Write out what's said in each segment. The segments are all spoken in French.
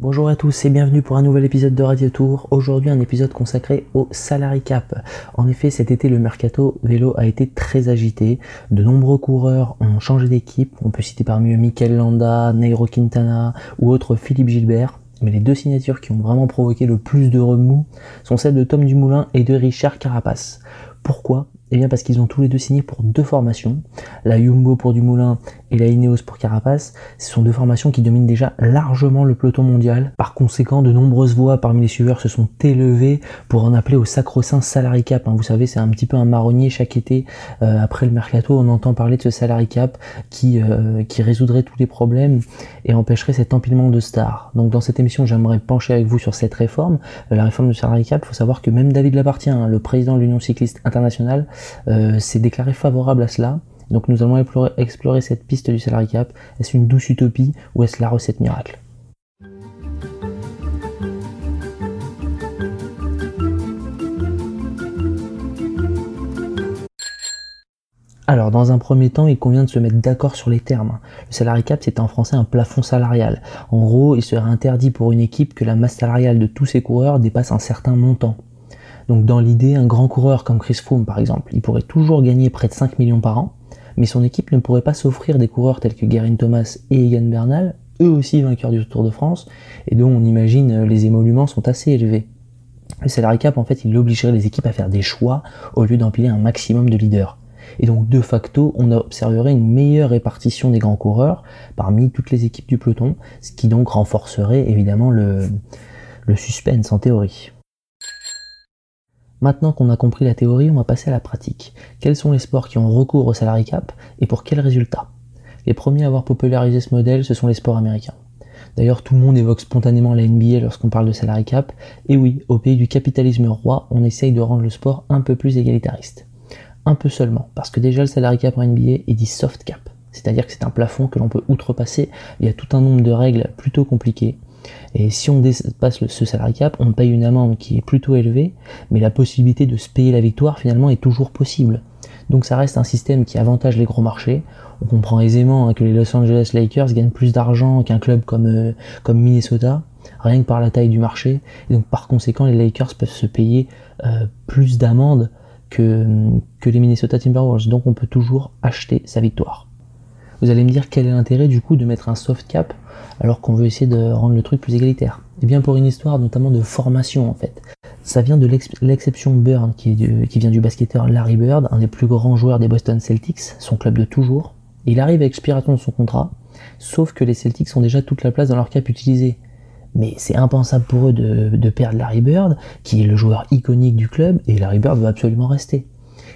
Bonjour à tous et bienvenue pour un nouvel épisode de Radio Tour. Aujourd'hui un épisode consacré au salary cap. En effet cet été le mercato vélo a été très agité. De nombreux coureurs ont changé d'équipe. On peut citer parmi eux Mikel Landa, Nairo Quintana ou autre Philippe Gilbert. Mais les deux signatures qui ont vraiment provoqué le plus de remous sont celles de Tom Dumoulin et de Richard Carapace. Pourquoi Eh bien parce qu'ils ont tous les deux signé pour deux formations, la Jumbo pour Dumoulin et la Ineos pour Carapace. Ce sont deux formations qui dominent déjà largement le peloton mondial. Par conséquent, de nombreuses voix parmi les suiveurs se sont élevées pour en appeler au sacro-saint salary cap. Hein. Vous savez, c'est un petit peu un marronnier chaque été. Euh, après le mercato, on entend parler de ce salary cap qui, euh, qui résoudrait tous les problèmes et empêcherait cet empilement de stars. Donc dans cette émission, j'aimerais pencher avec vous sur cette réforme. Euh, la réforme du salary cap, il faut savoir que même David Lapartien, hein, le président de l'Union cycliste internationale, s'est déclaré favorable à cela. Donc nous allons explorer, cette piste du salary cap. Est-ce une douce utopie ou est-ce la recette miracle? Alors, dans un premier temps, il convient de se mettre d'accord sur les termes. Le salary cap, c'est en français un plafond salarial. En gros, il serait interdit pour une équipe que la masse salariale de tous ses coureurs dépasse un certain montant. Donc, dans l'idée, un grand coureur comme Chris Froome, par exemple, il pourrait toujours gagner près de 5 millions par an, mais son équipe ne pourrait pas s'offrir des coureurs tels que Guerin Thomas et Egan Bernal, eux aussi vainqueurs du Tour de France, et dont on imagine euh, les émoluments sont assez élevés. Le salary cap, en fait, il obligerait les équipes à faire des choix au lieu d'empiler un maximum de leaders. Et donc, de facto, on observerait une meilleure répartition des grands coureurs parmi toutes les équipes du peloton, ce qui donc renforcerait évidemment le suspense en théorie. Maintenant qu'on a compris la théorie, on va passer à la pratique. Quels sont les sports qui ont recours au salary cap et pour quels résultats Les premiers à avoir popularisé ce modèle, ce sont les sports américains. D'ailleurs, tout le monde évoque spontanément la NBA lorsqu'on parle de salary cap. Et oui, au pays du capitalisme roi, on essaye de rendre le sport un peu plus égalitariste. Un peu seulement, parce que déjà le salary cap en NBA est dit soft cap. C'est-à-dire que c'est un plafond que l'on peut outrepasser. Il y tout un nombre de règles plutôt compliquées. Et si on dépasse ce salary cap, on paye une amende qui est plutôt élevée, mais la possibilité de se payer la victoire finalement est toujours possible. Donc ça reste un système qui avantage les gros marchés. On comprend aisément hein, que les Los Angeles Lakers gagnent plus d'argent qu'un club comme, euh, Minnesota, rien que par la taille du marché. Donc par conséquent, les Lakers peuvent se payer euh, plus d'amendes que, que les Minnesota Timberwolves. Donc on peut toujours acheter sa victoire. Vous allez me dire quel est l'intérêt du coup de mettre un soft cap alors qu'on veut essayer de rendre le truc plus égalitaire Eh bien pour une histoire notamment de formation en fait. Ça vient de l'exception Bird qui, vient du basketteur Larry Bird, un des plus grands joueurs des Boston Celtics, son club de toujours. il arrive à expiration de son contrat, sauf que les Celtics ont déjà toute la place dans leur cap utilisée. Mais c'est impensable pour eux de, perdre Larry Bird, qui est le joueur iconique du club, et Larry Bird va absolument rester.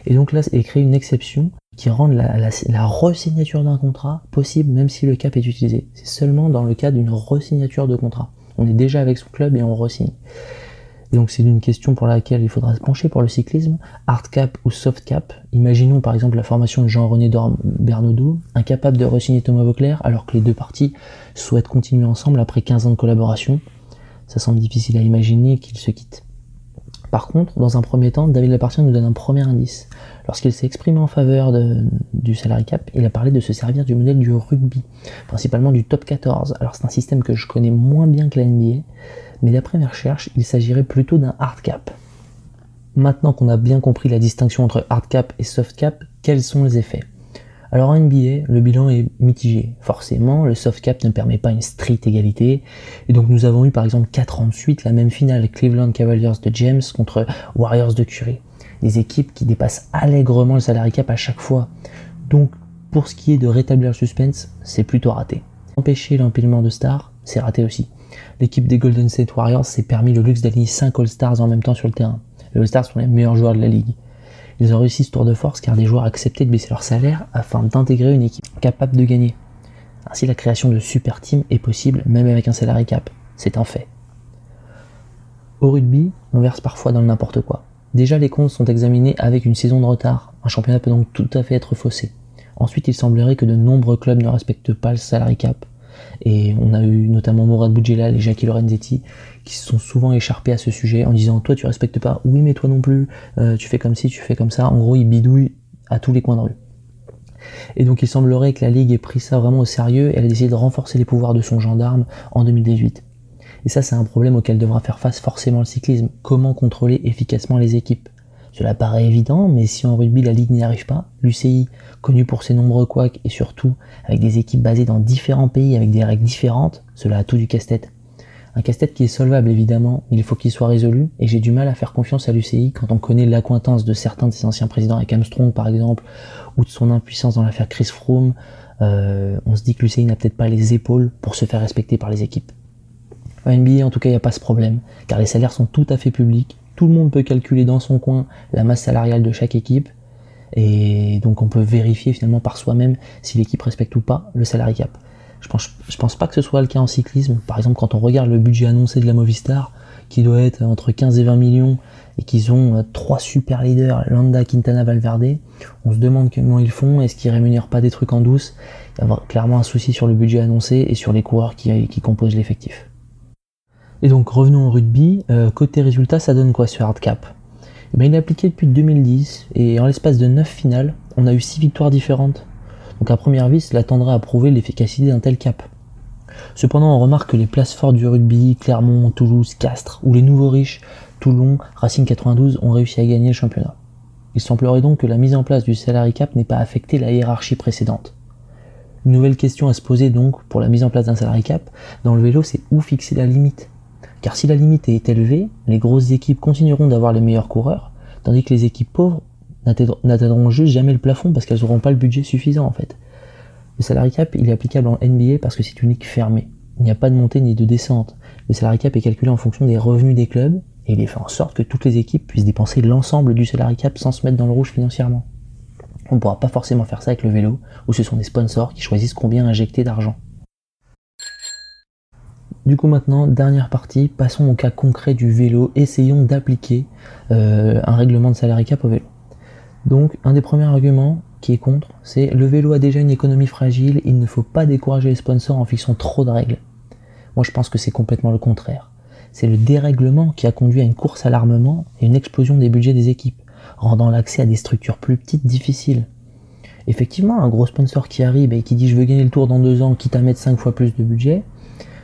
Et donc là, est créé une exception qui rend la, la, resignature d'un contrat possible même si le cap est utilisé. C'est seulement dans le cas d'une resignature de contrat. On est déjà avec son club et on resigne. Donc c'est une question pour laquelle il faudra se pencher pour le cyclisme, hard cap ou soft cap? Imaginons par exemple la formation de Jean-René Bernaudot, incapable de resigner Thomas Vauclair alors que les deux parties souhaitent continuer ensemble après 15 ans de collaboration. Ça semble difficile à imaginer qu'ils se quittent. Par contre, dans un premier temps, David Lapartien nous donne un premier indice. Lorsqu'il s'est exprimé en faveur du salary cap, il a parlé de se servir du modèle du rugby, principalement du top 14. Alors c'est un système que je connais moins bien que la NBA, mais d'après mes recherches, il s'agirait plutôt d'un hard cap. Maintenant qu'on a bien compris la distinction entre hard cap et soft cap, quels sont les effets? Alors en NBA, le bilan est mitigé. Forcément, le soft cap ne permet pas une stricte égalité. Et donc nous avons eu par exemple 4 ans de suite la même finale Cleveland Cavaliers de James contre Warriors de Curry. Des équipes qui dépassent allègrement le salary cap à chaque fois. Donc pour ce qui est de rétablir le suspense, c'est plutôt raté. Empêcher l'empilement de stars, c'est raté aussi. L'équipe des Golden State Warriors s'est permis le luxe d'aligner 5 All-Stars en même temps sur le terrain. Les All-Stars sont les meilleurs joueurs de la ligue. Ils ont réussi ce tour de force car des joueurs acceptaient de baisser leur salaire afin d'intégrer une équipe capable de gagner. Ainsi, la création de super teams est possible même avec un salarié cap. C'est un fait. Au rugby, on verse parfois dans le n'importe quoi. Déjà, les comptes sont examinés avec une saison de retard. Un championnat peut donc tout à fait être faussé. Ensuite, il semblerait que de nombreux clubs ne respectent pas le salary cap. Et on a eu notamment Mourad Boudjelal et Jackie Lorenzetti qui se sont souvent écharpés à ce sujet en disant toi tu respectes pas, oui mais toi non plus, euh, tu fais comme ci, tu fais comme ça. En gros, ils bidouillent à tous les coins de rue. Et donc il semblerait que la Ligue ait pris ça vraiment au sérieux et elle a décidé de renforcer les pouvoirs de son gendarme en 2018. Et ça, c'est un problème auquel devra faire face forcément le cyclisme. Comment contrôler efficacement les équipes? Cela paraît évident, mais si en rugby la Ligue n'y arrive pas, l'UCI, connu pour ses nombreux couacs et surtout avec des équipes basées dans différents pays avec des règles différentes, cela a tout du casse-tête. Un casse-tête qui est solvable évidemment, il faut qu'il soit résolu, et j'ai du mal à faire confiance à l'UCI quand on connaît l'accointance de certains de ses anciens présidents avec Armstrong par exemple, ou de son impuissance dans l'affaire Chris Froome, euh, on se dit que l'UCI n'a peut-être pas les épaules pour se faire respecter par les équipes. En NBA en tout cas il n'y a pas ce problème, car les salaires sont tout à fait publics, tout le monde peut calculer dans son coin la masse salariale de chaque équipe, et donc on peut vérifier finalement par soi-même si l'équipe respecte ou pas le salary cap. Je pense, je pense pas que ce soit le cas en cyclisme. Par exemple, quand on regarde le budget annoncé de la Movistar, qui doit être entre 15 et 20 millions, et qu'ils ont euh, trois super leaders, Landa, Quintana, Valverde, on se demande comment ils font, est-ce qu'ils rémunèrent pas des trucs en douce? Il y a clairement un souci sur le budget annoncé et sur les coureurs qui, qui composent l'effectif. Et donc revenons au rugby, euh, côté résultat, ça donne quoi ce hardcap? Eh bien, Il est appliqué depuis 2010 et en l'espace de 9 finales, on a eu 6 victoires différentes. Donc à première vue, cela tendrait à prouver l'efficacité d'un tel cap. Cependant, on remarque que les places fortes du rugby, Clermont, Toulouse, Castres, ou les nouveaux riches, Toulon, Racing 92, ont réussi à gagner le championnat. Il semblerait donc que la mise en place du salary cap n'ait pas affecté la hiérarchie précédente. Une nouvelle question à se poser donc pour la mise en place d'un salary cap dans le vélo, c'est où fixer la limite? Car si la limite est élevée, les grosses équipes continueront d'avoir les meilleurs coureurs, tandis que les équipes pauvres n'atteindront juste jamais le plafond parce qu'elles n'auront pas le budget suffisant en fait. Le salary cap, il est applicable en NBA parce que c'est une ligue fermée. Il n'y a pas de montée ni de descente. Le salary cap est calculé en fonction des revenus des clubs et il est fait en sorte que toutes les équipes puissent dépenser l'ensemble du salary cap sans se mettre dans le rouge financièrement. On ne pourra pas forcément faire ça avec le vélo où ce sont des sponsors qui choisissent combien injecter d'argent. Du coup maintenant, dernière partie, passons au cas concret du vélo, essayons d'appliquer euh, un règlement de salary cap au vélo. Donc, un des premiers arguments qui est contre, c'est le vélo a déjà une économie fragile, il ne faut pas décourager les sponsors en fixant trop de règles. Moi, je pense que c'est complètement le contraire. C'est le dérèglement qui a conduit à une course à l'armement et une explosion des budgets des équipes, rendant l'accès à des structures plus petites difficile. Effectivement, un gros sponsor qui arrive et qui dit je veux gagner le tour dans deux ans, quitte à mettre cinq fois plus de budget,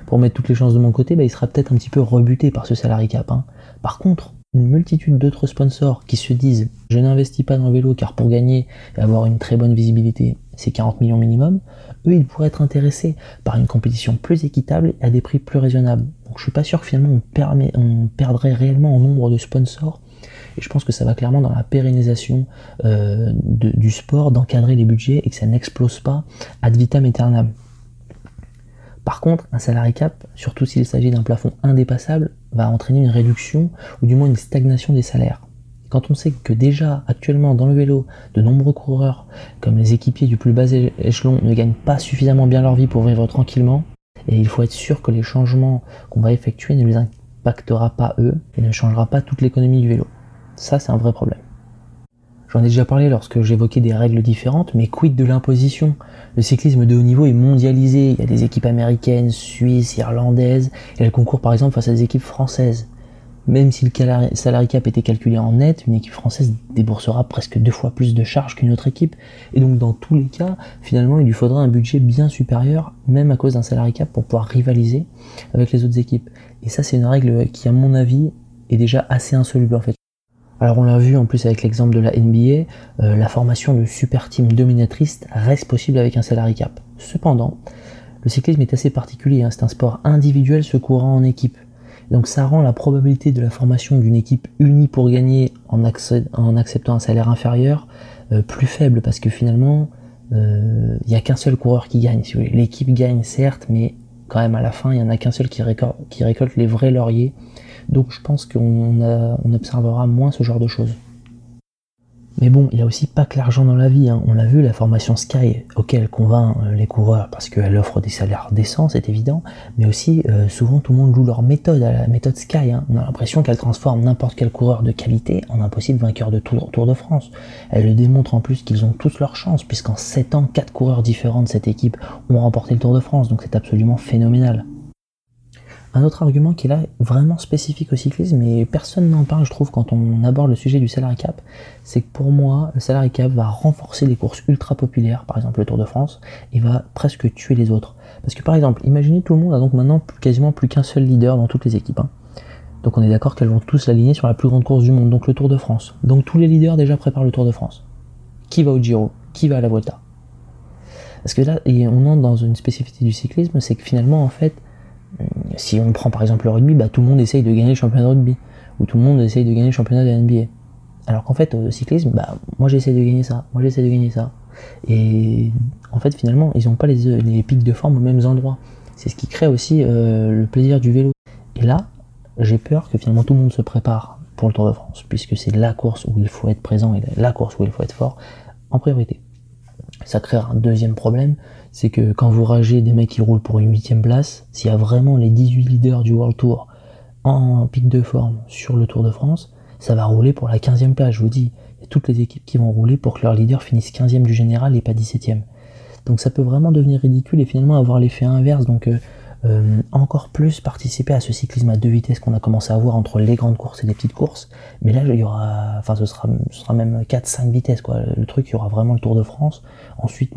pour mettre toutes les chances de mon côté, bah, il sera peut-être un petit peu rebuté par ce salarié cap. Hein. Par contre, une multitude d'autres sponsors qui se disent je n'investis pas dans le vélo car pour gagner et avoir une très bonne visibilité, c'est 40 millions minimum, eux ils pourraient être intéressés par une compétition plus équitable et à des prix plus raisonnables. Donc je suis pas sûr que finalement on, perdrait réellement en nombre de sponsors et je pense que ça va clairement dans la pérennisation euh, du sport, d'encadrer les budgets et que ça n'explose pas ad vitam aeternam. Par contre, un salarié cap, surtout s'il s'agit d'un plafond indépassable, va entraîner une réduction ou du moins une stagnation des salaires. Quand on sait que déjà actuellement dans le vélo, de nombreux coureurs, comme les équipiers du plus bas échelon, ne gagnent pas suffisamment bien leur vie pour vivre tranquillement, et il faut être sûr que les changements qu'on va effectuer ne les impactera pas eux et ne changera pas toute l'économie du vélo. Ça, c'est un vrai problème. J'en ai déjà parlé lorsque j'évoquais des règles différentes, mais quid de l'imposition? Le cyclisme de haut niveau est mondialisé, il y a des équipes américaines, suisses, irlandaises, et elles concourent par exemple face à des équipes françaises. Même si le salary cap était calculé en net, une équipe française déboursera presque deux fois plus de charges qu'une autre équipe, et donc dans tous les cas, finalement, il lui faudra un budget bien supérieur, même à cause d'un salary cap, pour pouvoir rivaliser avec les autres équipes. Et ça, c'est une règle qui, à mon avis, est déjà assez insoluble en fait. Alors on l'a vu en plus avec l'exemple de la NBA, euh, la formation de super team dominatrice reste possible avec un salary cap. Cependant, le cyclisme est assez particulier, hein. c'est un sport individuel se courant en équipe. Donc ça rend la probabilité de la formation d'une équipe unie pour gagner en, acceptant un salaire inférieur euh, plus faible parce que finalement euh, il n'y a qu'un seul coureur qui gagne. L'équipe gagne certes, mais quand même à la fin il n'y en a qu'un seul qui récolte les vrais lauriers donc je pense qu'on observera moins ce genre de choses. Mais bon, il n'y a aussi pas que l'argent dans la vie. Hein. On l'a vu, la formation Sky, auquel convainc euh, les coureurs parce qu'elle offre des salaires décents, c'est évident. Mais aussi, euh, souvent, tout le monde joue leur méthode, à la méthode Sky. Hein. On a l'impression qu'elle transforme n'importe quel coureur de qualité en un possible vainqueur de Tour, Tour de France. Elle le démontre en plus qu'ils ont tous leur chance, puisqu'en 7 ans, 4 coureurs différents de cette équipe ont remporté le Tour de France. Donc c'est absolument phénoménal. Un autre argument qui est là vraiment spécifique au cyclisme, et personne n'en parle, je trouve, quand on aborde le sujet du salary cap, c'est que pour moi, le salary cap va renforcer des courses ultra populaires, par exemple le Tour de France, et va presque tuer les autres. Parce que par exemple, imaginez tout le monde a donc maintenant quasiment plus qu'un seul leader dans toutes les équipes. Hein. Donc on est d'accord qu'elles vont tous s'aligner sur la plus grande course du monde, donc le Tour de France. Donc tous les leaders déjà préparent le Tour de France. Qui va au Giro? Qui va à la Volta Parce que là, on entre dans une spécificité du cyclisme, c'est que finalement, en fait, si on prend par exemple le rugby, bah, tout le monde essaye de gagner le championnat de rugby, ou tout le monde essaye de gagner le championnat de NBA. Alors qu'en fait, au cyclisme, bah, moi j'essaie de gagner ça, moi j'essaie de gagner ça. Et en fait, finalement, ils n'ont pas les, pics de forme aux mêmes endroits. C'est ce qui crée aussi euh, le plaisir du vélo. Et là, j'ai peur que finalement tout le monde se prépare pour le Tour de France, puisque c'est la course où il faut être présent et la course où il faut être fort en priorité. Ça crée un deuxième problème, c'est que quand vous ragez des mecs qui roulent pour une huitième place, s'il y a vraiment les 18 leaders du World Tour en pic de forme sur le Tour de France, ça va rouler pour la 15e place, je vous dis. Il y a toutes les équipes qui vont rouler pour que leur leader finisse 15e du général et pas 17e. Donc ça peut vraiment devenir ridicule et finalement avoir l'effet inverse. Donc euh, euh, encore plus participer à ce cyclisme à deux vitesses qu'on a commencé à voir entre les grandes courses et les petites courses. Mais là, il y aura, enfin, ce sera, ce sera même 4-5 vitesses, quoi. Le truc, il y aura vraiment le Tour de France. Ensuite,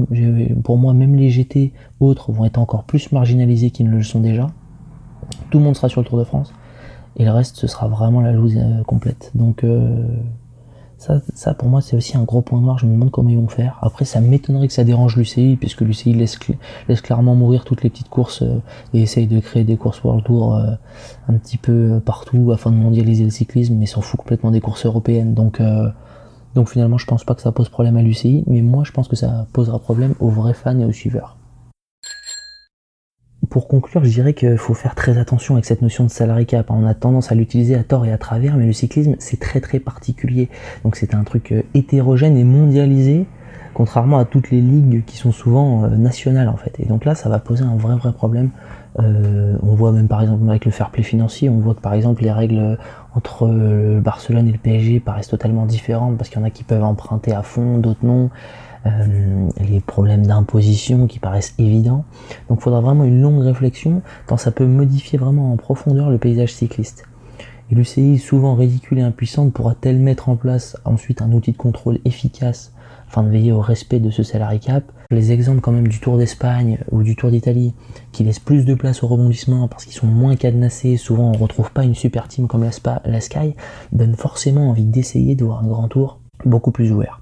pour moi, même les GT autres vont être encore plus marginalisés qu'ils ne le sont déjà. Tout le monde sera sur le Tour de France. Et le reste, ce sera vraiment la loose euh, complète. Donc, euh, ça, pour moi, c'est aussi un gros point noir. Je me demande comment ils vont faire. Après, ça m'étonnerait que ça dérange l'UCI, puisque l'UCI laisse, clairement mourir toutes les petites courses euh, et essaye de créer des courses World Tour euh, un petit peu partout afin de mondialiser le cyclisme, mais s'en fout complètement des courses européennes. Donc, euh, donc finalement, je pense pas que ça pose problème à l'UCI, mais moi, je pense que ça posera problème aux vrais fans et aux suiveurs pour conclure, je dirais qu'il faut faire très attention avec cette notion de salary cap. On a tendance à l'utiliser à tort et à travers, mais le cyclisme, c'est très très particulier. Donc c'est un truc euh, hétérogène et mondialisé, contrairement à toutes les ligues qui sont souvent euh, nationales en fait. Et donc là, ça va poser un vrai vrai problème. Euh, on voit même par exemple avec le fair play financier, on voit que par exemple les règles entre Barcelone et le PSG paraissent totalement différentes parce qu'il y en a qui peuvent emprunter à fond, d'autres non. Euh, les problèmes d'imposition qui paraissent évidents. Donc il faudra vraiment une longue réflexion tant ça peut modifier vraiment en profondeur le paysage cycliste. Et l'UCI, souvent ridicule et impuissante, pourra-t-elle mettre en place ensuite un outil de contrôle efficace afin de veiller au respect de ce salary cap Les exemples quand même du Tour d'Espagne ou du Tour d'Italie, qui laissent plus de place au rebondissement parce qu'ils sont moins cadenassés, souvent on ne retrouve pas une super team comme la, Sky, donnent forcément envie d'essayer de voir un grand tour beaucoup plus ouvert.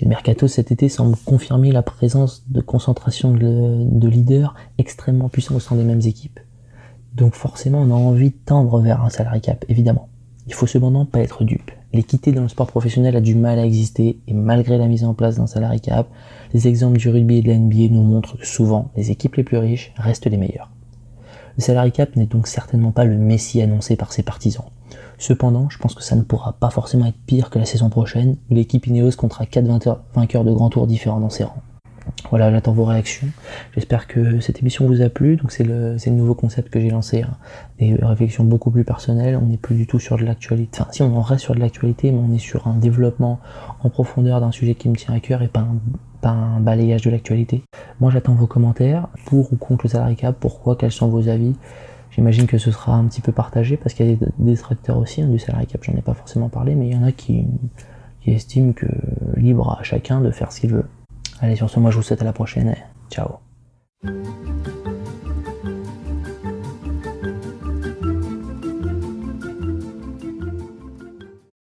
Et le mercato cet été semble confirmer la présence de concentration de, leaders extrêmement puissants au sein des mêmes équipes. Donc forcément, on a envie de tendre vers un salary cap, évidemment. Il faut cependant pas être dupe. L'équité dans le sport professionnel a du mal à exister et malgré la mise en place d'un salary cap, les exemples du rugby et de la NBA nous montrent que souvent les équipes les plus riches restent les meilleures. Le salary cap n'est donc certainement pas le messie annoncé par ses partisans. Cependant, je pense que ça ne pourra pas forcément être pire que la saison prochaine, où l'équipe Ineos comptera 4 vainqueurs de grands tours différents dans ses rangs. Voilà, j'attends vos réactions. J'espère que cette émission vous a plu. Donc c'est le, nouveau concept que j'ai lancé, hein. des réflexions beaucoup plus personnelles. On n'est plus du tout sur de l'actualité. Enfin, si on en reste sur de l'actualité, mais on est sur un développement en profondeur d'un sujet qui me tient à cœur et pas un, pas un balayage de l'actualité. Moi, j'attends vos commentaires pour ou contre le salarié cap? Pourquoi? Quels sont vos avis? J'imagine que ce sera un petit peu partagé parce qu'il y a des détracteurs aussi hein, du salary cap, j'en ai pas forcément parlé, mais il y en a qui, qui estiment que libre à chacun de faire ce qu'il veut. Allez, sur ce, moi je vous souhaite à la prochaine. Ciao.